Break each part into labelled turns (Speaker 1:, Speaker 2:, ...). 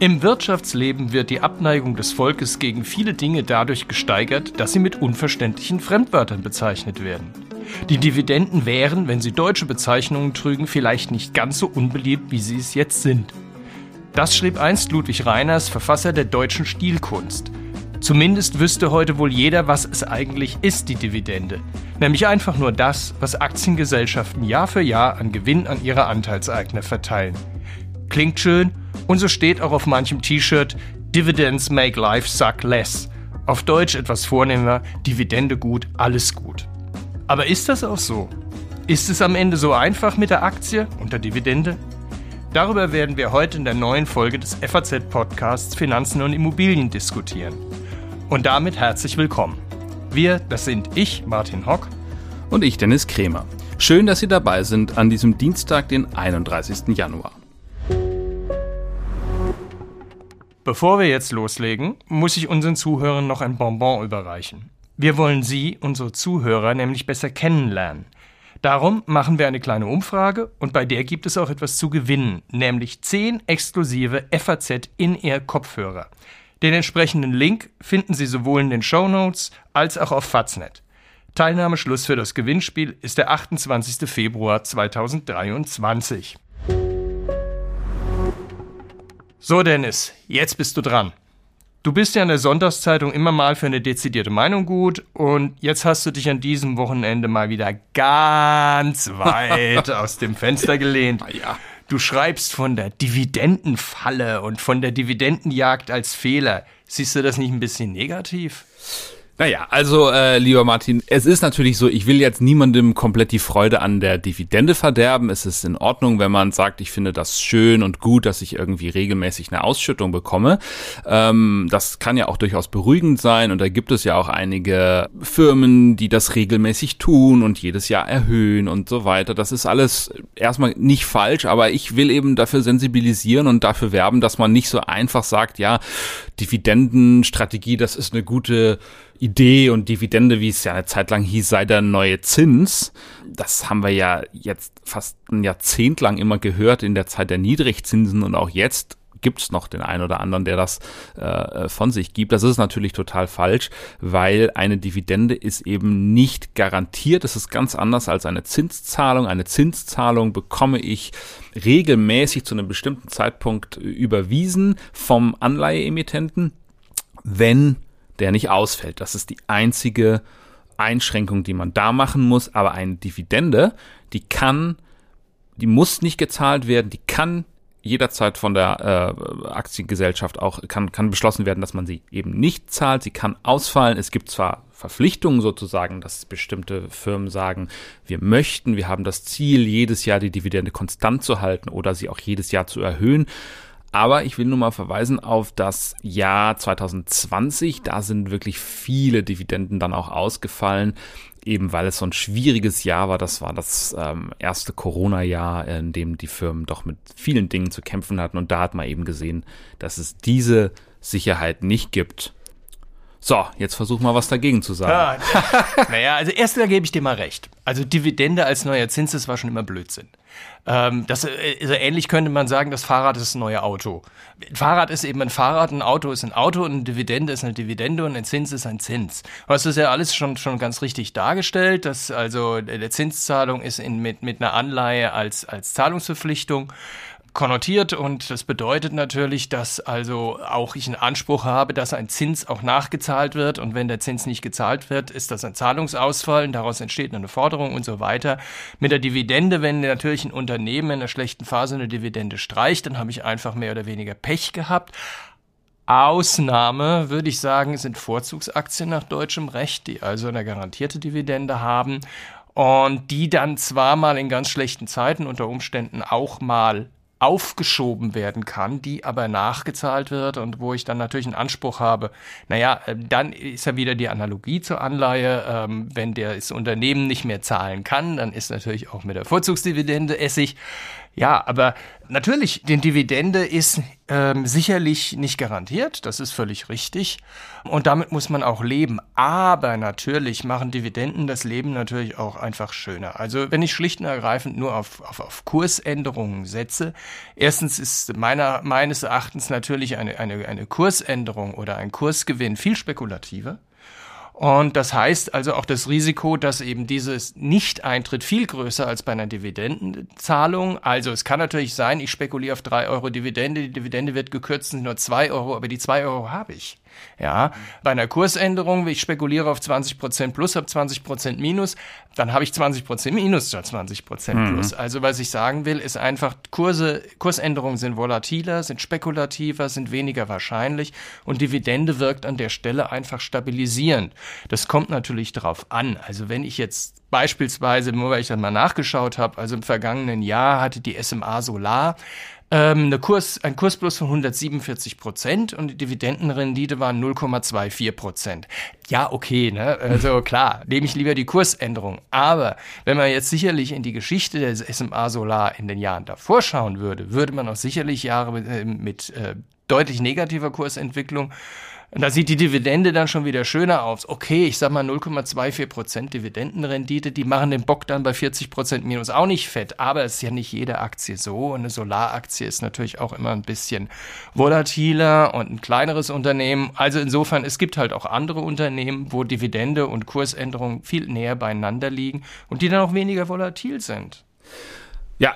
Speaker 1: Im Wirtschaftsleben wird die Abneigung des Volkes gegen viele Dinge dadurch gesteigert, dass sie mit unverständlichen Fremdwörtern bezeichnet werden. Die Dividenden wären, wenn sie deutsche Bezeichnungen trügen, vielleicht nicht ganz so unbeliebt, wie sie es jetzt sind. Das schrieb einst Ludwig Reiners, Verfasser der deutschen Stilkunst. Zumindest wüsste heute wohl jeder, was es eigentlich ist, die Dividende. Nämlich einfach nur das, was Aktiengesellschaften Jahr für Jahr an Gewinn an ihre Anteilseigner verteilen. Klingt schön und so steht auch auf manchem T-Shirt Dividends make life suck less. Auf Deutsch etwas vornehmer, Dividende gut, alles gut. Aber ist das auch so? Ist es am Ende so einfach mit der Aktie und der Dividende? Darüber werden wir heute in der neuen Folge des FAZ-Podcasts Finanzen und Immobilien diskutieren. Und damit herzlich willkommen. Wir, das sind ich, Martin Hock.
Speaker 2: Und ich, Dennis Krämer. Schön, dass Sie dabei sind an diesem Dienstag, den 31. Januar.
Speaker 1: Bevor wir jetzt loslegen, muss ich unseren Zuhörern noch ein Bonbon überreichen. Wir wollen Sie, unsere Zuhörer, nämlich besser kennenlernen. Darum machen wir eine kleine Umfrage und bei der gibt es auch etwas zu gewinnen, nämlich 10 exklusive FAZ in-ear Kopfhörer. Den entsprechenden Link finden Sie sowohl in den Show Notes als auch auf Faznet. Teilnahmeschluss für das Gewinnspiel ist der 28. Februar 2023. So, Dennis, jetzt bist du dran. Du bist ja in der Sonntagszeitung immer mal für eine dezidierte Meinung gut und jetzt hast du dich an diesem Wochenende mal wieder ganz weit aus dem Fenster gelehnt.
Speaker 2: Ja.
Speaker 1: Du schreibst von der Dividendenfalle und von der Dividendenjagd als Fehler. Siehst du das nicht ein bisschen negativ?
Speaker 2: Naja, also äh, lieber Martin, es ist natürlich so, ich will jetzt niemandem komplett die Freude an der Dividende verderben. Es ist in Ordnung, wenn man sagt, ich finde das schön und gut, dass ich irgendwie regelmäßig eine Ausschüttung bekomme. Ähm, das kann ja auch durchaus beruhigend sein und da gibt es ja auch einige Firmen, die das regelmäßig tun und jedes Jahr erhöhen und so weiter. Das ist alles erstmal nicht falsch, aber ich will eben dafür sensibilisieren und dafür werben, dass man nicht so einfach sagt, ja, Dividendenstrategie, das ist eine gute Idee und Dividende, wie es ja eine Zeit lang hieß, sei der neue Zins. Das haben wir ja jetzt fast ein Jahrzehnt lang immer gehört in der Zeit der Niedrigzinsen und auch jetzt gibt es noch den einen oder anderen, der das äh, von sich gibt. Das ist natürlich total falsch, weil eine Dividende ist eben nicht garantiert. Es ist ganz anders als eine Zinszahlung. Eine Zinszahlung bekomme ich regelmäßig zu einem bestimmten Zeitpunkt überwiesen vom Anleiheemittenten, wenn der nicht ausfällt. Das ist die einzige Einschränkung, die man da machen muss. Aber eine Dividende, die kann, die muss nicht gezahlt werden, die kann jederzeit von der äh, Aktiengesellschaft auch kann, kann beschlossen werden, dass man sie eben nicht zahlt. Sie kann ausfallen. Es gibt zwar Verpflichtungen sozusagen, dass bestimmte Firmen sagen, wir möchten, wir haben das Ziel, jedes Jahr die Dividende konstant zu halten oder sie auch jedes Jahr zu erhöhen. Aber ich will nur mal verweisen auf das Jahr 2020. Da sind wirklich viele Dividenden dann auch ausgefallen, eben weil es so ein schwieriges Jahr war. Das war das ähm, erste Corona-Jahr, in dem die Firmen doch mit vielen Dingen zu kämpfen hatten. Und da hat man eben gesehen, dass es diese Sicherheit nicht gibt. So, jetzt versuch mal was dagegen zu sagen.
Speaker 1: Ja, naja, also erst da gebe ich dir mal recht. Also Dividende als neuer Zins, das war schon immer Blödsinn. Ähm, das, also ähnlich könnte man sagen, das Fahrrad ist ein neues Auto. Ein Fahrrad ist eben ein Fahrrad, ein Auto ist ein Auto und eine Dividende ist eine Dividende und ein Zins ist ein Zins. Du hast das ja alles schon, schon ganz richtig dargestellt, dass also der Zinszahlung ist in, mit, mit einer Anleihe als, als Zahlungsverpflichtung konnotiert und das bedeutet natürlich, dass also auch ich einen Anspruch habe, dass ein Zins auch nachgezahlt wird und wenn der Zins nicht gezahlt wird, ist das ein Zahlungsausfall und daraus entsteht eine Forderung und so weiter. Mit der Dividende, wenn natürlich ein Unternehmen in einer schlechten Phase eine Dividende streicht, dann habe ich einfach mehr oder weniger Pech gehabt. Ausnahme, würde ich sagen, sind Vorzugsaktien nach deutschem Recht, die also eine garantierte Dividende haben und die dann zwar mal in ganz schlechten Zeiten unter Umständen auch mal aufgeschoben werden kann, die aber nachgezahlt wird und wo ich dann natürlich einen Anspruch habe. Naja, äh, dann ist ja wieder die Analogie zur Anleihe. Ähm, wenn das Unternehmen nicht mehr zahlen kann, dann ist natürlich auch mit der Vorzugsdividende Essig. Ja, aber natürlich, die Dividende ist ähm, sicherlich nicht garantiert, das ist völlig richtig. Und damit muss man auch leben. Aber natürlich machen Dividenden das Leben natürlich auch einfach schöner. Also wenn ich schlicht und ergreifend nur auf, auf, auf Kursänderungen setze, erstens ist meiner, meines Erachtens natürlich eine, eine, eine Kursänderung oder ein Kursgewinn viel spekulativer. Und das heißt also auch das Risiko, dass eben dieses Nicht-Eintritt viel größer als bei einer Dividendenzahlung. Also es kann natürlich sein, ich spekuliere auf drei Euro Dividende, die Dividende wird gekürzt, sind nur zwei Euro, aber die zwei Euro habe ich. Ja, bei einer Kursänderung, ich spekuliere auf 20 Prozent plus, habe 20 Prozent minus, dann habe ich 20 Prozent minus statt 20 Prozent mhm. plus. Also was ich sagen will, ist einfach, Kurse, Kursänderungen sind volatiler, sind spekulativer, sind weniger wahrscheinlich und Dividende wirkt an der Stelle einfach stabilisierend. Das kommt natürlich darauf an. Also wenn ich jetzt beispielsweise, nur weil ich dann mal nachgeschaut habe, also im vergangenen Jahr hatte die SMA Solar ähm, eine Kurs, ein Kursplus von 147 Prozent und die Dividendenrendite waren 0,24 Prozent. Ja, okay, ne? Also klar, nehme ich lieber die Kursänderung. Aber wenn man jetzt sicherlich in die Geschichte der SMA Solar in den Jahren davor schauen würde, würde man auch sicherlich Jahre mit, äh, mit äh, deutlich negativer Kursentwicklung da sieht die Dividende dann schon wieder schöner aus. Okay, ich sag mal 0,24 Prozent Dividendenrendite, die machen den Bock dann bei 40 Prozent minus auch nicht fett. Aber es ist ja nicht jede Aktie so. Und eine Solaraktie ist natürlich auch immer ein bisschen volatiler und ein kleineres Unternehmen. Also insofern, es gibt halt auch andere Unternehmen, wo Dividende und Kursänderungen viel näher beieinander liegen und die dann auch weniger volatil sind.
Speaker 2: Ja,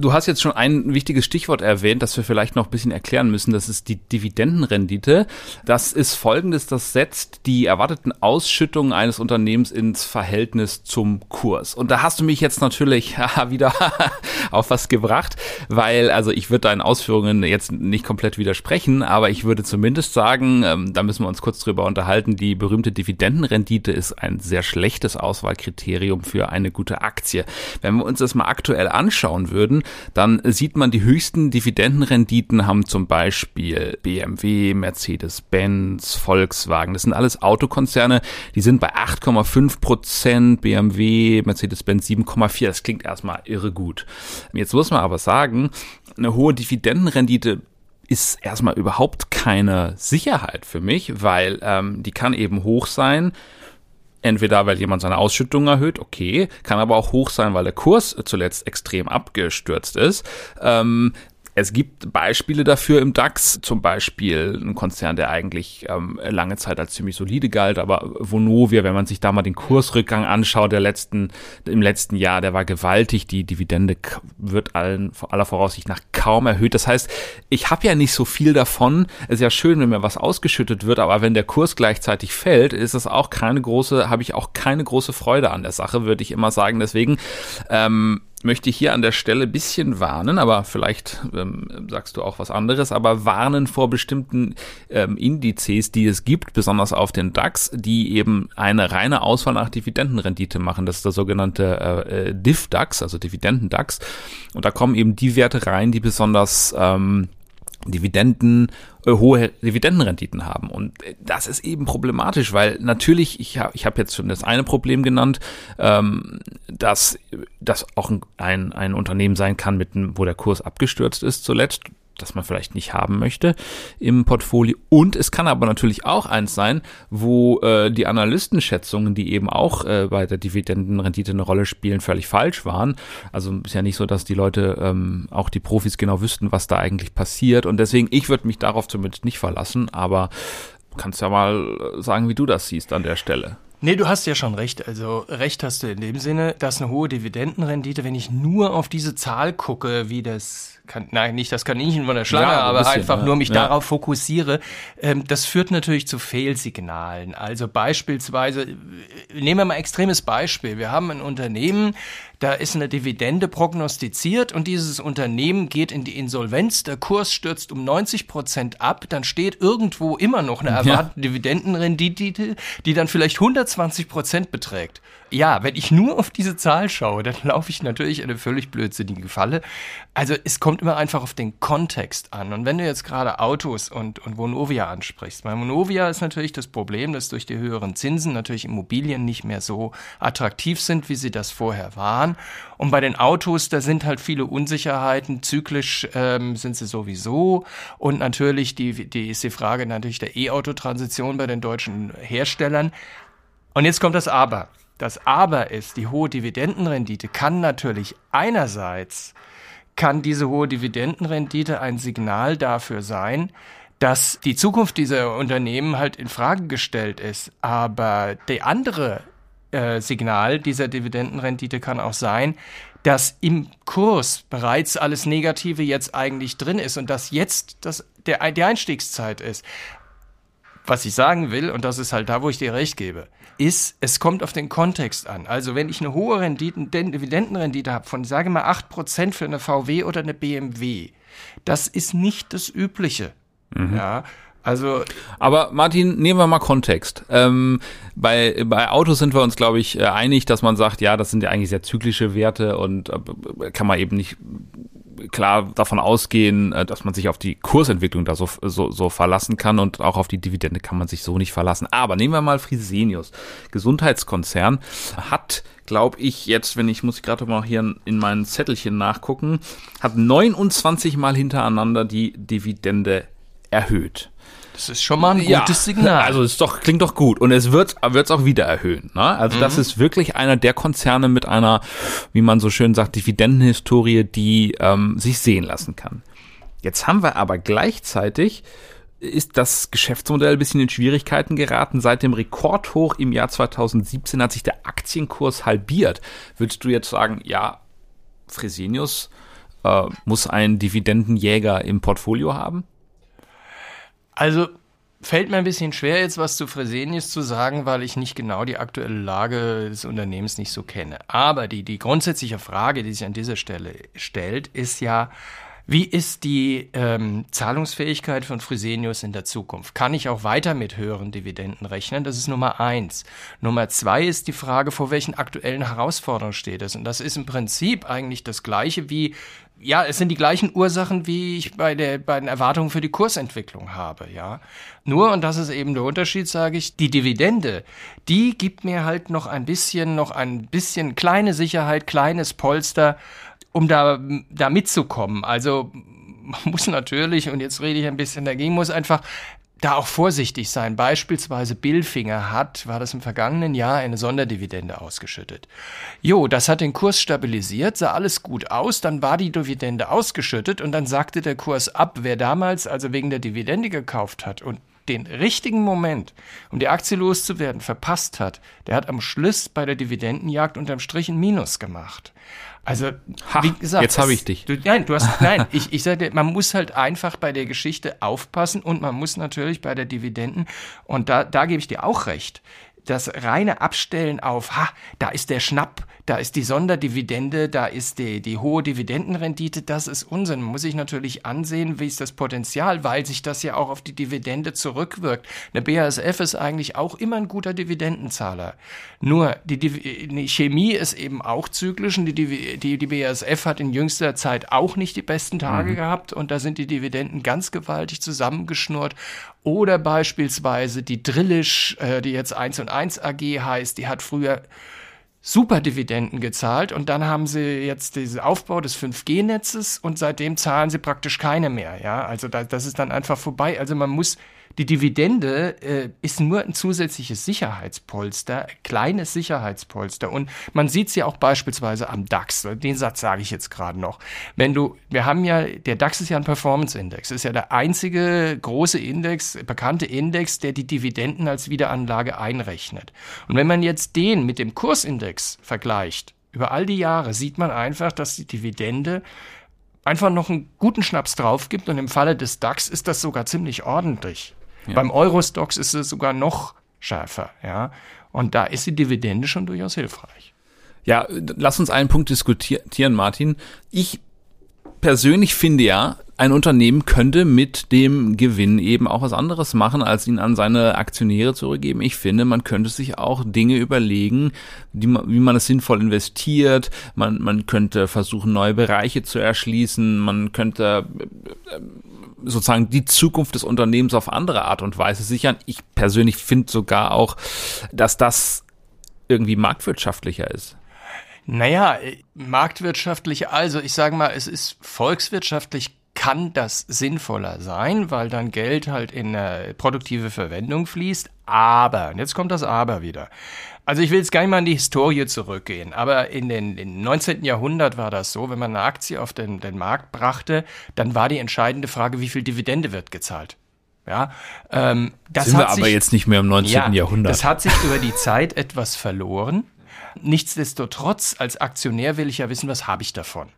Speaker 2: du hast jetzt schon ein wichtiges Stichwort erwähnt, das wir vielleicht noch ein bisschen erklären müssen. Das ist die Dividendenrendite. Das ist folgendes, das setzt die erwarteten Ausschüttungen eines Unternehmens ins Verhältnis zum Kurs. Und da hast du mich jetzt natürlich wieder auf was gebracht, weil, also ich würde deinen Ausführungen jetzt nicht komplett widersprechen, aber ich würde zumindest sagen, ähm, da müssen wir uns kurz drüber unterhalten, die berühmte Dividendenrendite ist ein sehr schlechtes Auswahlkriterium für eine gute Aktie. Wenn wir uns das mal aktuell anschauen würden, dann sieht man, die höchsten Dividendenrenditen haben zum Beispiel BMW, Mercedes-Benz, Volkswagen. Das sind alles Autokonzerne, die sind bei 8,5 Prozent, BMW, Mercedes-Benz 7,4. Das klingt erstmal irre gut. Jetzt muss man aber sagen, eine hohe Dividendenrendite ist erstmal überhaupt keine Sicherheit für mich, weil ähm, die kann eben hoch sein Entweder weil jemand seine Ausschüttung erhöht, okay, kann aber auch hoch sein, weil der Kurs zuletzt extrem abgestürzt ist. Ähm, es gibt Beispiele dafür im DAX, zum Beispiel ein Konzern, der eigentlich ähm, lange Zeit als ziemlich solide galt, aber Vonovia, wenn man sich da mal den Kursrückgang anschaut, der letzten, im letzten Jahr, der war gewaltig. Die Dividende wird allen, aller Voraussicht nach kaum erhöht. Das heißt, ich habe ja nicht so viel davon. Es ist ja schön, wenn mir was ausgeschüttet wird, aber wenn der Kurs gleichzeitig fällt, ist es auch keine große, habe ich auch keine große Freude an der Sache, würde ich immer sagen. Deswegen ähm, möchte ich hier an der Stelle bisschen warnen, aber vielleicht ähm, sagst du auch was anderes, aber warnen vor bestimmten ähm, Indizes, die es gibt, besonders auf den DAX, die eben eine reine Auswahl nach Dividendenrendite machen. Das ist der sogenannte äh, äh DIV-DAX, also Dividenden-DAX. Und da kommen eben die Werte rein, die besonders ähm, Dividenden, äh, hohe Dividendenrenditen haben. Und äh, das ist eben problematisch, weil natürlich, ich habe ich hab jetzt schon das eine Problem genannt, ähm, dass das auch ein, ein Unternehmen sein kann, mit, wo der Kurs abgestürzt ist zuletzt das man vielleicht nicht haben möchte im Portfolio. Und es kann aber natürlich auch eins sein, wo äh, die Analystenschätzungen, die eben auch äh, bei der Dividendenrendite eine Rolle spielen, völlig falsch waren. Also ist ja nicht so, dass die Leute, ähm, auch die Profis genau wüssten, was da eigentlich passiert. Und deswegen, ich würde mich darauf zumindest nicht verlassen, aber kannst ja mal sagen, wie du das siehst an der Stelle.
Speaker 1: Nee, du hast ja schon recht. Also recht hast du in dem Sinne, dass eine hohe Dividendenrendite, wenn ich nur auf diese Zahl gucke, wie das kann, nein, nicht das Kaninchen von der Schlange, ja, aber bisschen, einfach ja. nur mich ja. darauf fokussiere, ähm, das führt natürlich zu Fehlsignalen. Also beispielsweise, nehmen wir mal extremes Beispiel. Wir haben ein Unternehmen, da ist eine Dividende prognostiziert und dieses Unternehmen geht in die Insolvenz, der Kurs stürzt um 90 Prozent ab, dann steht irgendwo immer noch eine erwartete Dividendenrendite, die dann vielleicht 120 Prozent beträgt ja, wenn ich nur auf diese Zahl schaue, dann laufe ich natürlich in eine völlig blödsinnige Falle. Also es kommt immer einfach auf den Kontext an. Und wenn du jetzt gerade Autos und, und Vonovia ansprichst, bei Vonovia ist natürlich das Problem, dass durch die höheren Zinsen natürlich Immobilien nicht mehr so attraktiv sind, wie sie das vorher waren. Und bei den Autos, da sind halt viele Unsicherheiten. Zyklisch ähm, sind sie sowieso. Und natürlich die, die ist die Frage natürlich der E-Auto-Transition bei den deutschen Herstellern. Und jetzt kommt das Aber. Das Aber ist, die hohe Dividendenrendite kann natürlich einerseits, kann diese hohe Dividendenrendite ein Signal dafür sein, dass die Zukunft dieser Unternehmen halt in Frage gestellt ist. Aber der andere äh, Signal dieser Dividendenrendite kann auch sein, dass im Kurs bereits alles Negative jetzt eigentlich drin ist und dass jetzt das, der, die Einstiegszeit ist. Was ich sagen will, und das ist halt da, wo ich dir recht gebe, ist, es kommt auf den Kontext an. Also wenn ich eine hohe Rendite, Dividendenrendite habe von, sage mal, 8% für eine VW oder eine BMW, das ist nicht das Übliche. Mhm. Ja, also.
Speaker 2: Aber Martin, nehmen wir mal Kontext. Ähm, bei, bei Autos sind wir uns, glaube ich, äh, einig, dass man sagt, ja, das sind ja eigentlich sehr zyklische Werte und äh, kann man eben nicht klar davon ausgehen, äh, dass man sich auf die Kursentwicklung da so, so, so verlassen kann und auch auf die Dividende kann man sich so nicht verlassen. Aber nehmen wir mal Fresenius. Gesundheitskonzern hat glaube ich, jetzt, wenn ich, muss gerade mal hier in meinen Zettelchen nachgucken, hat 29 Mal hintereinander die Dividende erhöht.
Speaker 1: Das ist schon mal ein gutes ja, Signal.
Speaker 2: Also es doch, klingt doch gut. Und es wird es auch wieder erhöhen. Ne? Also mhm. das ist wirklich einer der Konzerne mit einer, wie man so schön sagt, Dividendenhistorie, die ähm, sich sehen lassen kann. Jetzt haben wir aber gleichzeitig ist das Geschäftsmodell ein bisschen in Schwierigkeiten geraten. Seit dem Rekordhoch im Jahr 2017 hat sich der Aktienkurs halbiert. Würdest du jetzt sagen, ja, Fresenius äh, muss einen Dividendenjäger im Portfolio haben?
Speaker 1: Also fällt mir ein bisschen schwer, jetzt was zu Fresenius zu sagen, weil ich nicht genau die aktuelle Lage des Unternehmens nicht so kenne. Aber die, die grundsätzliche Frage, die sich an dieser Stelle stellt, ist ja, wie ist die ähm, Zahlungsfähigkeit von Fresenius in der Zukunft? Kann ich auch weiter mit höheren Dividenden rechnen? Das ist Nummer eins. Nummer zwei ist die Frage, vor welchen aktuellen Herausforderungen steht es? Und das ist im Prinzip eigentlich das Gleiche wie ja, es sind die gleichen Ursachen, wie ich bei, der, bei den Erwartungen für die Kursentwicklung habe, ja. Nur, und das ist eben der Unterschied, sage ich, die Dividende, die gibt mir halt noch ein bisschen, noch ein bisschen kleine Sicherheit, kleines Polster, um da, da mitzukommen. Also man muss natürlich, und jetzt rede ich ein bisschen dagegen, muss einfach da auch vorsichtig sein. Beispielsweise Billfinger hat, war das im vergangenen Jahr, eine Sonderdividende ausgeschüttet. Jo, das hat den Kurs stabilisiert, sah alles gut aus, dann war die Dividende ausgeschüttet und dann sagte der Kurs ab. Wer damals also wegen der Dividende gekauft hat und den richtigen Moment, um die Aktie loszuwerden, verpasst hat, der hat am Schluss bei der Dividendenjagd unterm Strich ein Minus gemacht. Also,
Speaker 2: ha, wie gesagt, jetzt habe ich dich.
Speaker 1: Du, nein, du hast, nein, ich, ich sage, man muss halt einfach bei der Geschichte aufpassen und man muss natürlich bei der Dividenden, und da, da gebe ich dir auch recht, das reine Abstellen auf, ha, da ist der Schnapp, da ist die Sonderdividende, da ist die, die hohe Dividendenrendite, das ist Unsinn. Muss ich natürlich ansehen, wie ist das Potenzial, weil sich das ja auch auf die Dividende zurückwirkt. Eine BASF ist eigentlich auch immer ein guter Dividendenzahler. Nur die, die Chemie ist eben auch zyklisch und die, die, die BASF hat in jüngster Zeit auch nicht die besten Tage mhm. gehabt und da sind die Dividenden ganz gewaltig zusammengeschnurrt. Oder beispielsweise die Drillisch, äh, die jetzt 1 und 1 AG heißt, die hat früher super Dividenden gezahlt und dann haben sie jetzt diesen Aufbau des 5G-Netzes und seitdem zahlen sie praktisch keine mehr. Ja, also da, das ist dann einfach vorbei. Also man muss die Dividende äh, ist nur ein zusätzliches Sicherheitspolster, kleines Sicherheitspolster. Und man sieht es ja auch beispielsweise am DAX. Den Satz sage ich jetzt gerade noch. Wenn du, wir haben ja, der DAX ist ja ein Performance-Index. Ist ja der einzige große Index, bekannte Index, der die Dividenden als Wiederanlage einrechnet. Und wenn man jetzt den mit dem Kursindex vergleicht, über all die Jahre sieht man einfach, dass die Dividende einfach noch einen guten Schnaps drauf gibt und im Falle des DAX ist das sogar ziemlich ordentlich. Ja. Beim Eurostox ist es sogar noch schärfer, ja. Und da ist die Dividende schon durchaus hilfreich.
Speaker 2: Ja, lass uns einen Punkt diskutieren, Martin. Ich persönlich finde ja, ein Unternehmen könnte mit dem Gewinn eben auch was anderes machen, als ihn an seine Aktionäre zurückgeben. Ich finde, man könnte sich auch Dinge überlegen, die wie man es sinnvoll investiert. Man, man könnte versuchen, neue Bereiche zu erschließen. Man könnte äh, sozusagen die Zukunft des Unternehmens auf andere Art und Weise sichern. Ich persönlich finde sogar auch, dass das irgendwie marktwirtschaftlicher ist.
Speaker 1: Naja, äh, marktwirtschaftlich, also ich sage mal, es ist volkswirtschaftlich kann das sinnvoller sein, weil dann Geld halt in eine produktive Verwendung fließt. Aber, und jetzt kommt das Aber wieder. Also ich will jetzt gar nicht mal in die Historie zurückgehen, aber in den im 19. Jahrhundert war das so, wenn man eine Aktie auf den, den Markt brachte, dann war die entscheidende Frage, wie viel Dividende wird gezahlt. Ja,
Speaker 2: ähm, das sind wir aber sich, jetzt nicht mehr im 19. Ja, Jahrhundert.
Speaker 1: Das hat sich über die Zeit etwas verloren. Nichtsdestotrotz, als Aktionär will ich ja wissen, was habe ich davon.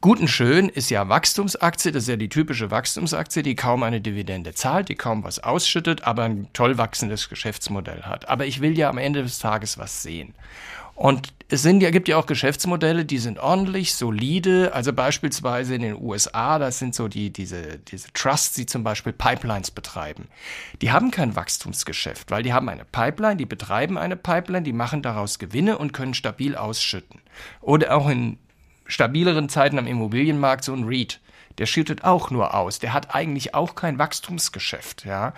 Speaker 1: Gut und schön ist ja Wachstumsaktie, das ist ja die typische Wachstumsaktie, die kaum eine Dividende zahlt, die kaum was ausschüttet, aber ein toll wachsendes Geschäftsmodell hat. Aber ich will ja am Ende des Tages was sehen. Und es sind ja, gibt ja auch Geschäftsmodelle, die sind ordentlich, solide. Also beispielsweise in den USA, das sind so die, diese, diese Trusts, die zum Beispiel Pipelines betreiben. Die haben kein Wachstumsgeschäft, weil die haben eine Pipeline, die betreiben eine Pipeline, die machen daraus Gewinne und können stabil ausschütten. Oder auch in stabileren Zeiten am Immobilienmarkt so ein REIT. Der schüttet auch nur aus. Der hat eigentlich auch kein Wachstumsgeschäft, ja.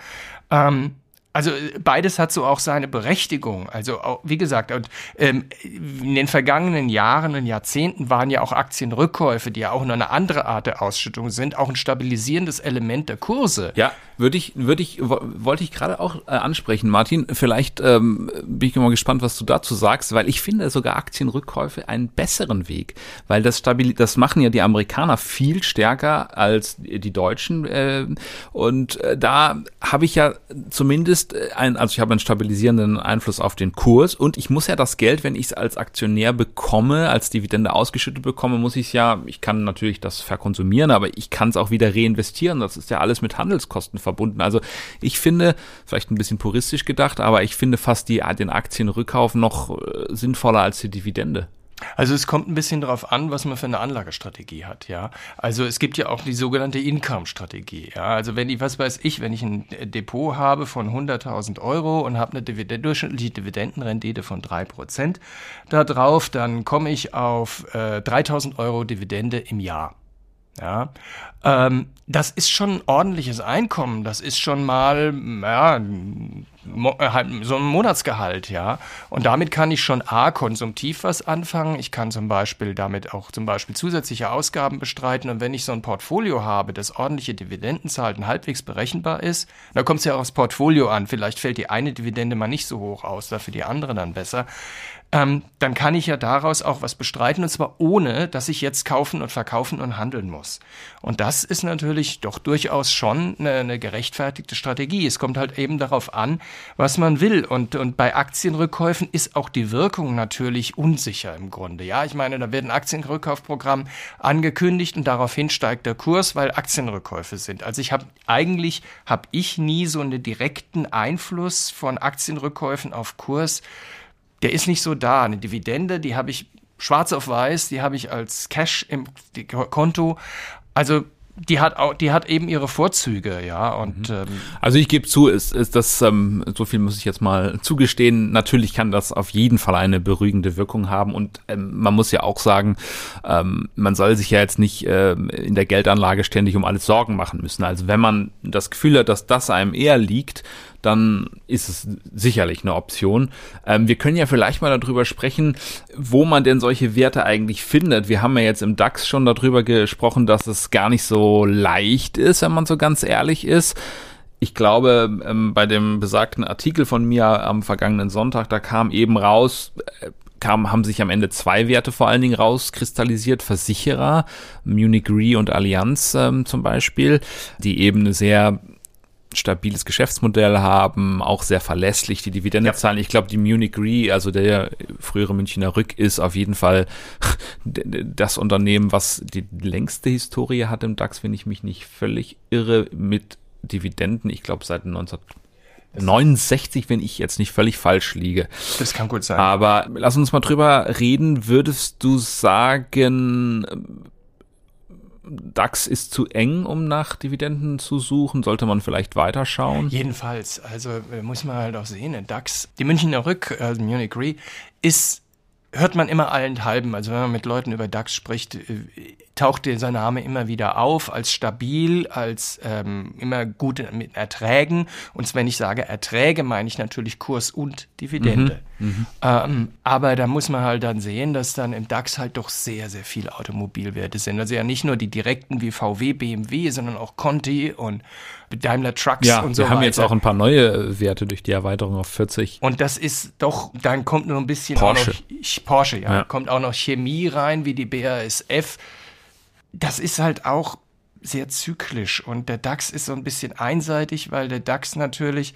Speaker 1: Ähm, also beides hat so auch seine Berechtigung. Also wie gesagt, und, ähm, in den vergangenen Jahren und Jahrzehnten waren ja auch Aktienrückkäufe, die ja auch nur eine andere Art der Ausschüttung sind, auch ein stabilisierendes Element der Kurse.
Speaker 2: Ja, würde ich, würde ich, wollte ich gerade auch äh, ansprechen, Martin. Vielleicht ähm, bin ich mal gespannt, was du dazu sagst, weil ich finde sogar Aktienrückkäufe einen besseren Weg, weil das stabil, das machen ja die Amerikaner viel stärker als die Deutschen. Äh, und äh, da habe ich ja zumindest ein, also ich habe einen stabilisierenden Einfluss auf den Kurs und ich muss ja das Geld, wenn ich es als Aktionär bekomme, als Dividende ausgeschüttet bekomme, muss ich es ja, ich kann natürlich das verkonsumieren, aber ich kann es auch wieder reinvestieren. Das ist ja alles mit Handelskosten verbunden. Also ich finde, vielleicht ein bisschen puristisch gedacht, aber ich finde fast die, den Aktienrückkauf noch äh, sinnvoller als die Dividende.
Speaker 1: Also es kommt ein bisschen darauf an, was man für eine Anlagestrategie hat, ja. Also es gibt ja auch die sogenannte Income-Strategie, ja. Also wenn ich, was weiß ich, wenn ich ein Depot habe von 100.000 Euro und habe eine Dividend, durchschnittliche Dividendenrendite von 3% da drauf, dann komme ich auf äh, 3.000 Euro Dividende im Jahr. Ja, ähm, das ist schon ein ordentliches Einkommen. Das ist schon mal ja, äh, halt so ein Monatsgehalt, ja. Und damit kann ich schon a konsumtiv was anfangen. Ich kann zum Beispiel damit auch zum Beispiel zusätzliche Ausgaben bestreiten. Und wenn ich so ein Portfolio habe, das ordentliche Dividenden zahlt und halbwegs berechenbar ist, da kommt es ja auch aufs Portfolio an. Vielleicht fällt die eine Dividende mal nicht so hoch aus, dafür die andere dann besser ähm, dann kann ich ja daraus auch was bestreiten und zwar ohne, dass ich jetzt kaufen und verkaufen und handeln muss. Und das ist natürlich doch durchaus schon eine, eine gerechtfertigte Strategie. Es kommt halt eben darauf an, was man will. Und, und bei Aktienrückkäufen ist auch die Wirkung natürlich unsicher im Grunde. Ja, ich meine, da wird ein Aktienrückkaufprogramm angekündigt und daraufhin steigt der Kurs, weil Aktienrückkäufe sind. Also ich habe eigentlich habe ich nie so einen direkten Einfluss von Aktienrückkäufen auf Kurs der ist nicht so da. Eine Dividende, die habe ich schwarz auf weiß, die habe ich als Cash im Konto. Also die hat auch, die hat eben ihre Vorzüge, ja. Und
Speaker 2: mhm. ähm, also ich gebe zu, ist, ist das ähm, so viel muss ich jetzt mal zugestehen. Natürlich kann das auf jeden Fall eine beruhigende Wirkung haben und ähm, man muss ja auch sagen, ähm, man soll sich ja jetzt nicht ähm, in der Geldanlage ständig um alles Sorgen machen müssen. Also wenn man das Gefühl hat, dass das einem eher liegt, dann ist es sicherlich eine Option. Ähm, wir können ja vielleicht mal darüber sprechen, wo man denn solche Werte eigentlich findet. Wir haben ja jetzt im DAX schon darüber gesprochen, dass es gar nicht so leicht ist, wenn man so ganz ehrlich ist. Ich glaube, ähm, bei dem besagten Artikel von mir am vergangenen Sonntag, da kam eben raus, äh, kam, haben sich am Ende zwei Werte vor allen Dingen rauskristallisiert, Versicherer, Munich Re und Allianz ähm, zum Beispiel, die eben eine sehr stabiles Geschäftsmodell haben, auch sehr verlässlich die Dividende ja. zahlen. Ich glaube, die Munich Re, also der frühere Münchner Rück, ist auf jeden Fall das Unternehmen, was die längste Historie hat im DAX, wenn ich mich nicht völlig irre, mit Dividenden. Ich glaube, seit 1969, wenn ich jetzt nicht völlig falsch liege.
Speaker 1: Das kann gut sein.
Speaker 2: Aber lass uns mal drüber reden. Würdest du sagen, DAX ist zu eng, um nach Dividenden zu suchen? Sollte man vielleicht weiterschauen?
Speaker 1: Jedenfalls, also äh, muss man halt auch sehen, der DAX, die Münchner Rück, also Munich Re, ist hört man immer allenthalben. Also wenn man mit Leuten über DAX spricht, äh, taucht sein Name immer wieder auf als stabil, als ähm, immer gut mit Erträgen. Und wenn ich sage Erträge, meine ich natürlich Kurs und Dividende. Mhm, mhm, ähm, aber da muss man halt dann sehen, dass dann im DAX halt doch sehr, sehr viele Automobilwerte sind. Also ja nicht nur die direkten wie VW, BMW, sondern auch Conti und Daimler Trucks
Speaker 2: ja,
Speaker 1: und so
Speaker 2: weiter. Wir haben jetzt auch ein paar neue Werte durch die Erweiterung auf 40.
Speaker 1: Und das ist doch, dann kommt nur ein bisschen
Speaker 2: Porsche.
Speaker 1: Noch, Porsche, ja, ja. Kommt auch noch Chemie rein, wie die BASF das ist halt auch sehr zyklisch und der DAX ist so ein bisschen einseitig, weil der DAX natürlich,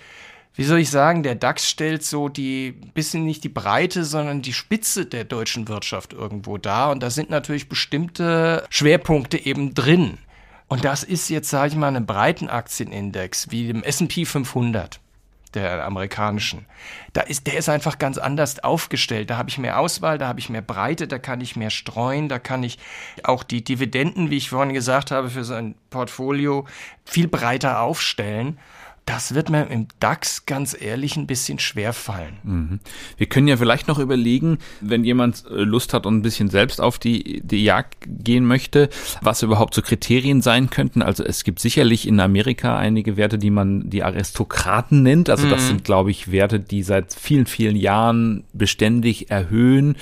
Speaker 1: wie soll ich sagen, der DAX stellt so die bisschen nicht die Breite, sondern die Spitze der deutschen Wirtschaft irgendwo dar und da sind natürlich bestimmte Schwerpunkte eben drin. Und das ist jetzt, sage ich mal, ein Breitenaktienindex wie dem S&P 500 der amerikanischen. Da ist, der ist einfach ganz anders aufgestellt. Da habe ich mehr Auswahl, da habe ich mehr Breite, da kann ich mehr streuen, da kann ich auch die Dividenden, wie ich vorhin gesagt habe, für so ein Portfolio viel breiter aufstellen das wird mir im DAX ganz ehrlich ein bisschen schwer fallen.
Speaker 2: Mhm. Wir können ja vielleicht noch überlegen, wenn jemand äh, Lust hat und ein bisschen selbst auf die, die Jagd gehen möchte, was überhaupt so Kriterien sein könnten. Also es gibt sicherlich in Amerika einige Werte, die man die Aristokraten nennt. Also das mhm. sind, glaube ich, Werte, die seit vielen, vielen Jahren beständig erhöhen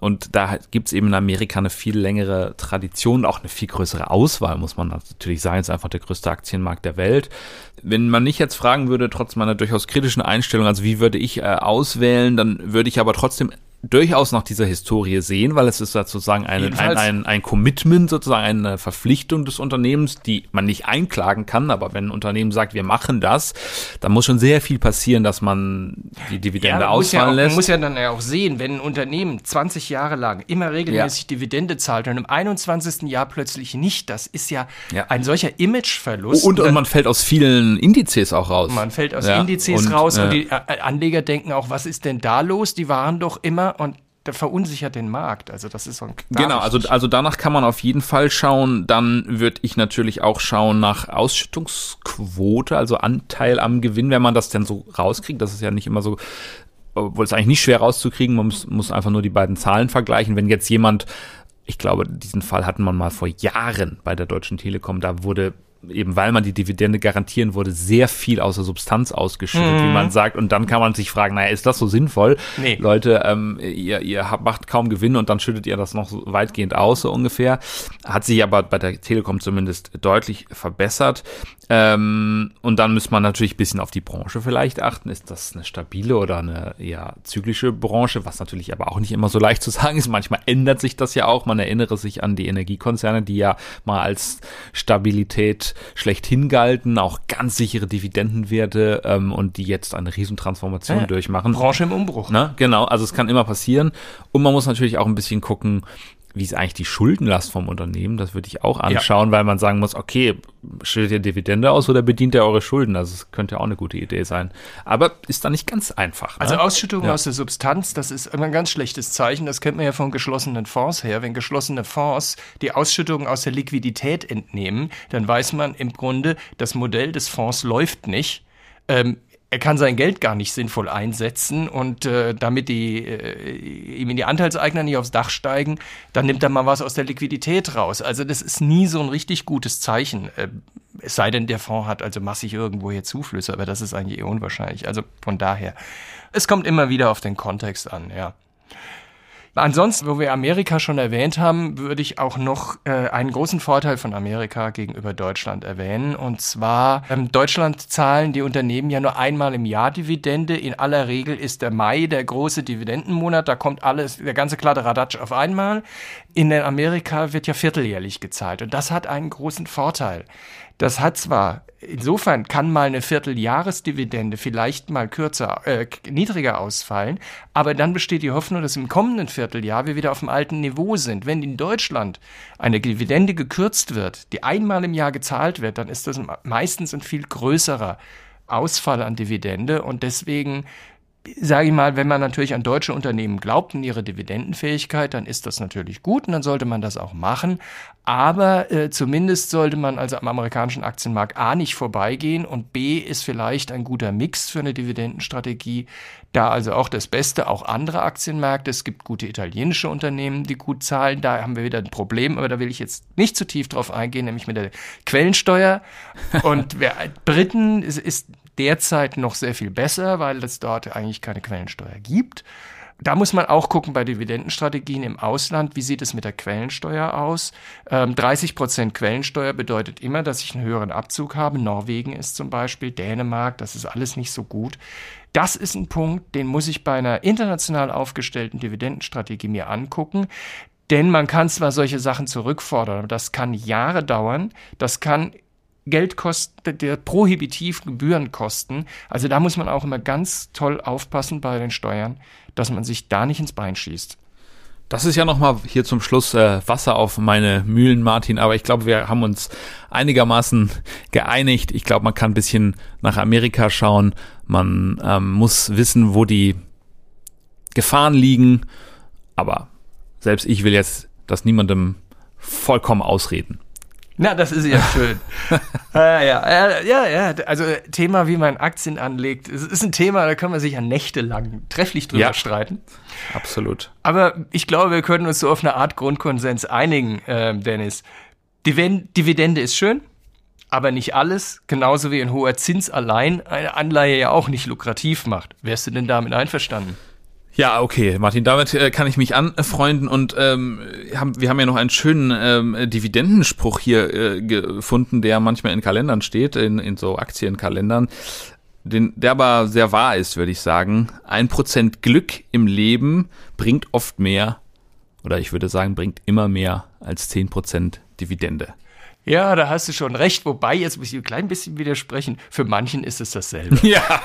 Speaker 2: und da gibt's eben in Amerika eine viel längere Tradition, auch eine viel größere Auswahl, muss man natürlich sagen. Es ist einfach der größte Aktienmarkt der Welt. Wenn man mich jetzt fragen würde, trotz meiner durchaus kritischen Einstellung, also wie würde ich äh, auswählen, dann würde ich aber trotzdem durchaus nach dieser Historie sehen, weil es ist sozusagen ein, ein, ein, ein Commitment, sozusagen eine Verpflichtung des Unternehmens, die man nicht einklagen kann. Aber wenn ein Unternehmen sagt, wir machen das, dann muss schon sehr viel passieren, dass man die Dividende ja, ausfallen
Speaker 1: ja
Speaker 2: lässt.
Speaker 1: Man muss ja dann ja auch sehen, wenn ein Unternehmen 20 Jahre lang immer regelmäßig ja. Dividende zahlt und im 21. Jahr plötzlich nicht, das ist ja, ein solcher Imageverlust.
Speaker 2: Und, und, man fällt aus vielen Indizes auch raus.
Speaker 1: Man fällt aus Indizes und, raus und die äh, Anleger denken auch, was ist denn da los? Die waren doch immer und der verunsichert den Markt. Also das ist so ein
Speaker 2: Genau, also, also danach kann man auf jeden Fall schauen. Dann würde ich natürlich auch schauen nach Ausschüttungsquote, also Anteil am Gewinn, wenn man das denn so rauskriegt. Das ist ja nicht immer so, obwohl es eigentlich nicht schwer rauszukriegen. Man muss, muss einfach nur die beiden Zahlen vergleichen. Wenn jetzt jemand ich glaube, diesen Fall hatten man mal vor Jahren bei der Deutschen Telekom. Da wurde eben weil man die Dividende garantieren wurde, sehr viel außer Substanz ausgeschüttet, mhm. wie man sagt. Und dann kann man sich fragen, naja, ist das so sinnvoll? Nee. Leute, ähm, ihr, ihr habt, macht kaum Gewinn und dann schüttet ihr das noch so weitgehend aus, so ungefähr. Hat sich aber bei der Telekom zumindest deutlich verbessert. Ähm, und dann müsste man natürlich ein bisschen auf die Branche vielleicht achten. Ist das eine stabile oder eine eher zyklische Branche, was natürlich aber auch nicht immer so leicht zu sagen ist. Manchmal ändert sich das ja auch. Man erinnere sich an die Energiekonzerne, die ja mal als Stabilität schlechthin galten, auch ganz sichere Dividendenwerte ähm, und die jetzt eine Riesentransformation ja, durchmachen.
Speaker 1: Branche im Umbruch.
Speaker 2: Ne? Genau, also es kann immer passieren. Und man muss natürlich auch ein bisschen gucken, wie ist eigentlich die Schuldenlast vom Unternehmen? Das würde ich auch anschauen, ja. weil man sagen muss, okay, stellt ihr Dividende aus oder bedient ihr eure Schulden? Also es könnte auch eine gute Idee sein. Aber ist da nicht ganz einfach.
Speaker 1: Ne? Also Ausschüttung ja. aus der Substanz, das ist immer ein ganz schlechtes Zeichen. Das kennt man ja von geschlossenen Fonds her. Wenn geschlossene Fonds die Ausschüttung aus der Liquidität entnehmen, dann weiß man im Grunde, das Modell des Fonds läuft nicht. Ähm, er kann sein Geld gar nicht sinnvoll einsetzen und äh, damit die äh, ihm die Anteilseigner nicht aufs Dach steigen, dann nimmt er mal was aus der Liquidität raus. Also das ist nie so ein richtig gutes Zeichen. Äh, es sei denn, der Fonds hat also massig irgendwo hier Zuflüsse, aber das ist eigentlich eher unwahrscheinlich. Also von daher, es kommt immer wieder auf den Kontext an, ja. Ansonsten, wo wir Amerika schon erwähnt haben, würde ich auch noch äh, einen großen Vorteil von Amerika gegenüber Deutschland erwähnen. Und zwar, ähm, Deutschland zahlen die Unternehmen ja nur einmal im Jahr Dividende. In aller Regel ist der Mai der große Dividendenmonat. Da kommt alles, der ganze Kladderadatsch auf einmal. In Amerika wird ja vierteljährlich gezahlt. Und das hat einen großen Vorteil. Das hat zwar, insofern kann mal eine Vierteljahresdividende vielleicht mal kürzer, äh, niedriger ausfallen, aber dann besteht die Hoffnung, dass im kommenden Vierteljahr wir wieder auf dem alten Niveau sind. Wenn in Deutschland eine Dividende gekürzt wird, die einmal im Jahr gezahlt wird, dann ist das meistens ein viel größerer Ausfall an Dividende und deswegen sage ich mal, wenn man natürlich an deutsche Unternehmen glaubt und ihre Dividendenfähigkeit, dann ist das natürlich gut und dann sollte man das auch machen. Aber äh, zumindest sollte man also am amerikanischen Aktienmarkt A nicht vorbeigehen und B ist vielleicht ein guter Mix für eine Dividendenstrategie. Da also auch das Beste, auch andere Aktienmärkte. Es gibt gute italienische Unternehmen, die gut zahlen. Da haben wir wieder ein Problem, aber da will ich jetzt nicht zu tief drauf eingehen, nämlich mit der Quellensteuer. Und wer, Briten ist, ist derzeit noch sehr viel besser, weil es dort eigentlich keine Quellensteuer gibt. Da muss man auch gucken bei Dividendenstrategien im Ausland, wie sieht es mit der Quellensteuer aus? Ähm, 30 Prozent Quellensteuer bedeutet immer, dass ich einen höheren Abzug habe. Norwegen ist zum Beispiel, Dänemark, das ist alles nicht so gut. Das ist ein Punkt, den muss ich bei einer international aufgestellten Dividendenstrategie mir angucken. Denn man kann zwar solche Sachen zurückfordern, aber das kann Jahre dauern. Das kann Geld kostet, der prohibitiv Gebühren kosten. Also da muss man auch immer ganz toll aufpassen bei den Steuern, dass man sich da nicht ins Bein schießt.
Speaker 2: Das ist ja nochmal hier zum Schluss äh, Wasser auf meine Mühlen, Martin. Aber ich glaube, wir haben uns einigermaßen geeinigt. Ich glaube, man kann ein bisschen nach Amerika schauen. Man ähm, muss wissen, wo die Gefahren liegen. Aber selbst ich will jetzt das niemandem vollkommen ausreden.
Speaker 1: Na, das ist ja schön. äh, ja, ja, ja, also Thema, wie man Aktien anlegt, es ist ein Thema, da können wir sich ja nächtelang trefflich drüber ja, streiten.
Speaker 2: Absolut.
Speaker 1: Aber ich glaube, wir können uns so auf eine Art Grundkonsens einigen, äh, Dennis. Dividende ist schön, aber nicht alles, genauso wie ein hoher Zins allein eine Anleihe ja auch nicht lukrativ macht. Wärst du denn damit einverstanden?
Speaker 2: Ja, okay, Martin, damit äh, kann ich mich anfreunden und ähm, haben, wir haben ja noch einen schönen ähm, Dividendenspruch hier äh, gefunden, der manchmal in Kalendern steht, in, in so Aktienkalendern, den, der aber sehr wahr ist, würde ich sagen. Ein Prozent Glück im Leben bringt oft mehr, oder ich würde sagen, bringt immer mehr als zehn Prozent Dividende.
Speaker 1: Ja, da hast du schon recht, wobei, jetzt muss ich ein klein bisschen widersprechen, für manchen ist es dasselbe.
Speaker 2: Ja.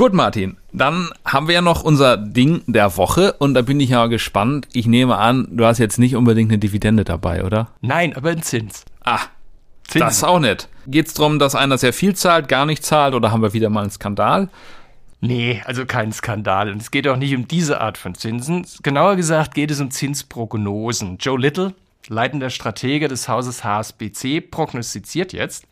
Speaker 2: Gut, Martin, dann haben wir ja noch unser Ding der Woche und da bin ich ja gespannt. Ich nehme an, du hast jetzt nicht unbedingt eine Dividende dabei, oder?
Speaker 1: Nein, aber ein Zins.
Speaker 2: Ah, Zins. das ist auch nett. Geht es darum, dass einer sehr viel zahlt, gar nicht zahlt oder haben wir wieder mal einen Skandal?
Speaker 1: Nee, also kein Skandal. Und es geht auch nicht um diese Art von Zinsen. Genauer gesagt geht es um Zinsprognosen. Joe Little, leitender Stratege des Hauses HSBC, prognostiziert jetzt,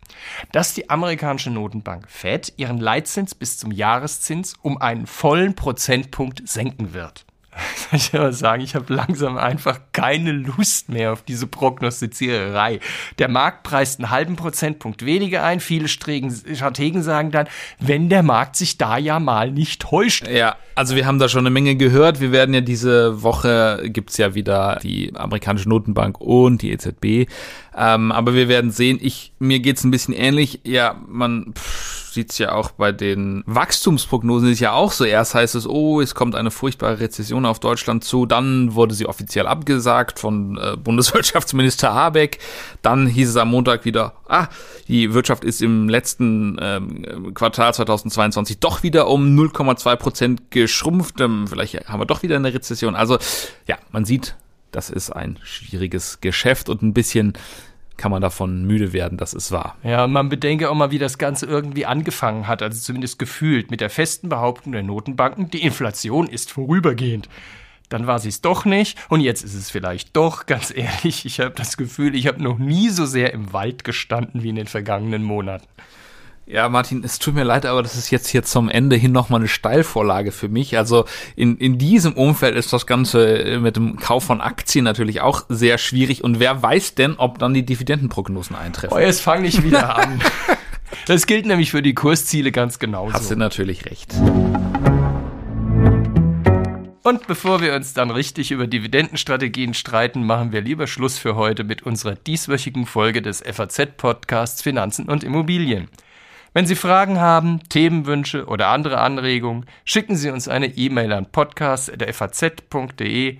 Speaker 1: dass die amerikanische Notenbank Fed ihren Leitzins bis zum Jahreszins um einen vollen Prozentpunkt senken wird. soll ich aber sagen, ich habe langsam einfach keine Lust mehr auf diese Prognostiziererei. Der Markt preist einen halben Prozentpunkt weniger ein. Viele Strategen sagen dann, wenn der Markt sich da ja mal nicht täuscht.
Speaker 2: Ja, also wir haben da schon eine Menge gehört. Wir werden ja diese Woche, gibt's ja wieder die amerikanische Notenbank und die EZB. Ähm, aber wir werden sehen, ich, mir geht's ein bisschen ähnlich. Ja, man... Pff, sieht es ja auch bei den Wachstumsprognosen ist ja auch so. Erst heißt es, oh, es kommt eine furchtbare Rezession auf Deutschland zu. Dann wurde sie offiziell abgesagt von äh, Bundeswirtschaftsminister Habeck. Dann hieß es am Montag wieder, ah, die Wirtschaft ist im letzten ähm, Quartal 2022 doch wieder um 0,2 Prozent geschrumpft. Ähm, vielleicht haben wir doch wieder eine Rezession. Also ja, man sieht, das ist ein schwieriges Geschäft und ein bisschen kann man davon müde werden, das ist wahr.
Speaker 1: Ja, man bedenke auch mal, wie das Ganze irgendwie angefangen hat, also zumindest gefühlt, mit der festen Behauptung der Notenbanken, die Inflation ist vorübergehend. Dann war sie es doch nicht und jetzt ist es vielleicht doch, ganz ehrlich, ich habe das Gefühl, ich habe noch nie so sehr im Wald gestanden wie in den vergangenen Monaten.
Speaker 2: Ja, Martin, es tut mir leid, aber das ist jetzt hier zum Ende hin nochmal eine Steilvorlage für mich. Also in, in diesem Umfeld ist das Ganze äh, mit dem Kauf von Aktien natürlich auch sehr schwierig. Und wer weiß denn, ob dann die Dividendenprognosen eintreffen?
Speaker 1: Oh, jetzt fange ich wieder an. Das gilt nämlich für die Kursziele ganz genauso.
Speaker 2: Hast du natürlich recht.
Speaker 1: Und bevor wir uns dann richtig über Dividendenstrategien streiten, machen wir lieber Schluss für heute mit unserer dieswöchigen Folge des FAZ-Podcasts Finanzen und Immobilien. Wenn Sie Fragen haben, Themenwünsche oder andere Anregungen, schicken Sie uns eine E-Mail an podcast.faz.de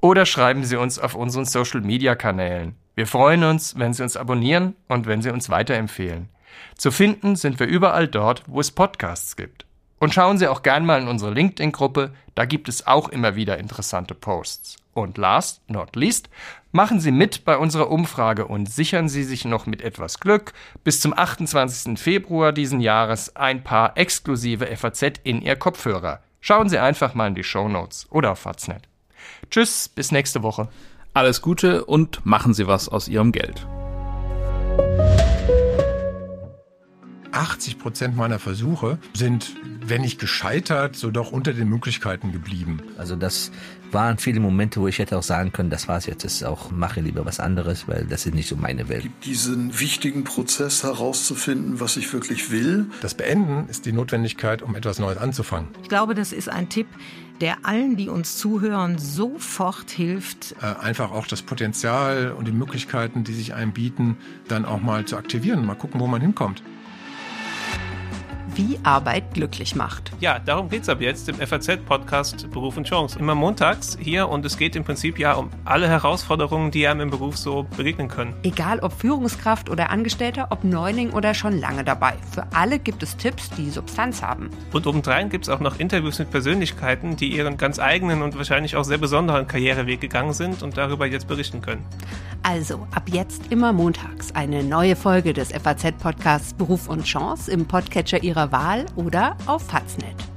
Speaker 1: oder schreiben Sie uns auf unseren Social-Media-Kanälen. Wir freuen uns, wenn Sie uns abonnieren und wenn Sie uns weiterempfehlen. Zu finden sind wir überall dort, wo es Podcasts gibt. Und schauen Sie auch gern mal in unsere LinkedIn-Gruppe, da gibt es auch immer wieder interessante Posts. Und last not least, machen Sie mit bei unserer Umfrage und sichern Sie sich noch mit etwas Glück bis zum 28. Februar diesen Jahres ein paar exklusive FAZ in Ihr Kopfhörer. Schauen Sie einfach mal in die Show Notes oder auf Faznet. Tschüss, bis nächste Woche.
Speaker 2: Alles Gute und machen Sie was aus Ihrem Geld.
Speaker 3: 80 Prozent meiner Versuche sind, wenn nicht gescheitert, so doch unter den Möglichkeiten geblieben.
Speaker 4: Also das waren viele Momente, wo ich hätte auch sagen können, das war's jetzt, ist auch mache lieber was anderes, weil das ist nicht so meine Welt.
Speaker 5: Diesen wichtigen Prozess herauszufinden, was ich wirklich will.
Speaker 3: Das Beenden ist die Notwendigkeit, um etwas Neues anzufangen.
Speaker 6: Ich glaube, das ist ein Tipp, der allen, die uns zuhören, sofort hilft.
Speaker 3: Äh, einfach auch das Potenzial und die Möglichkeiten, die sich einem bieten, dann auch mal zu aktivieren. Mal gucken, wo man hinkommt
Speaker 6: wie Arbeit glücklich macht.
Speaker 7: Ja, darum geht es ab jetzt im FAZ-Podcast Beruf und Chance. Immer montags hier und es geht im Prinzip ja um alle Herausforderungen, die einem im Beruf so begegnen können.
Speaker 6: Egal ob Führungskraft oder Angestellter, ob Neuling oder schon lange dabei. Für alle gibt es Tipps, die Substanz haben.
Speaker 7: Und obendrein gibt es auch noch Interviews mit Persönlichkeiten, die ihren ganz eigenen und wahrscheinlich auch sehr besonderen Karriereweg gegangen sind und darüber jetzt berichten können.
Speaker 6: Also, ab jetzt immer montags eine neue Folge des FAZ-Podcasts Beruf und Chance im Podcatcher Ihrer Wahl oder auf Faznet.